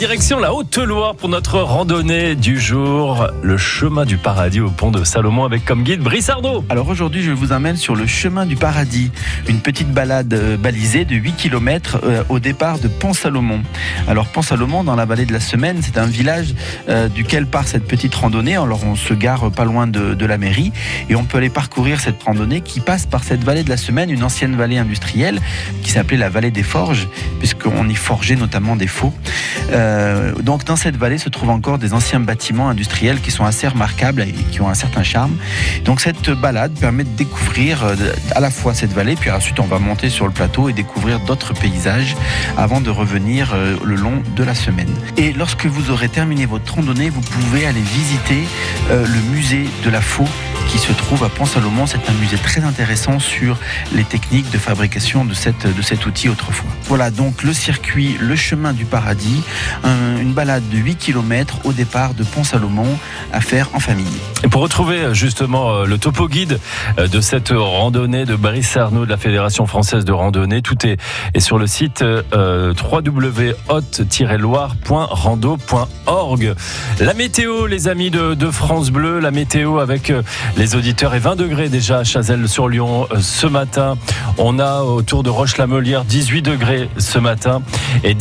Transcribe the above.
direction la Haute-Loire pour notre randonnée du jour, le chemin du paradis au pont de Salomon avec comme guide Brissardo. Alors aujourd'hui, je vous amène sur le chemin du paradis, une petite balade euh, balisée de 8 km euh, au départ de Pont-Salomon. Alors Pont-Salomon, dans la vallée de la Semaine, c'est un village euh, duquel part cette petite randonnée. Alors on se gare pas loin de, de la mairie et on peut aller parcourir cette randonnée qui passe par cette vallée de la Semaine, une ancienne vallée industrielle qui s'appelait la vallée des Forges, puisqu'on y forgeait notamment des faux. Euh, donc dans cette vallée se trouvent encore des anciens bâtiments industriels qui sont assez remarquables et qui ont un certain charme. Donc cette balade permet de découvrir euh, à la fois cette vallée, puis ensuite on va monter sur le plateau et découvrir d'autres paysages avant de revenir euh, le long de la semaine. Et lorsque vous aurez terminé votre randonnée, vous pouvez aller visiter le musée de la faux qui se trouve à Pont-Salomon. C'est un musée très intéressant sur les techniques de fabrication de, cette, de cet outil autrefois. Voilà donc le circuit, le chemin du paradis, un- une balade de 8 km au départ de Pont-Salomon à faire en famille. Et pour retrouver justement euh, le topo guide euh, de cette randonnée de Brice Arnaud de la Fédération française de randonnée, tout est, est sur le site euh, www.haute-loire.rando.org. La météo, les amis de, de France Bleu, la météo avec euh, les auditeurs et 20 degrés déjà à Chazelles-sur-Lyon euh, ce matin. On a autour de Roche-la-Molière 18 degrés ce matin et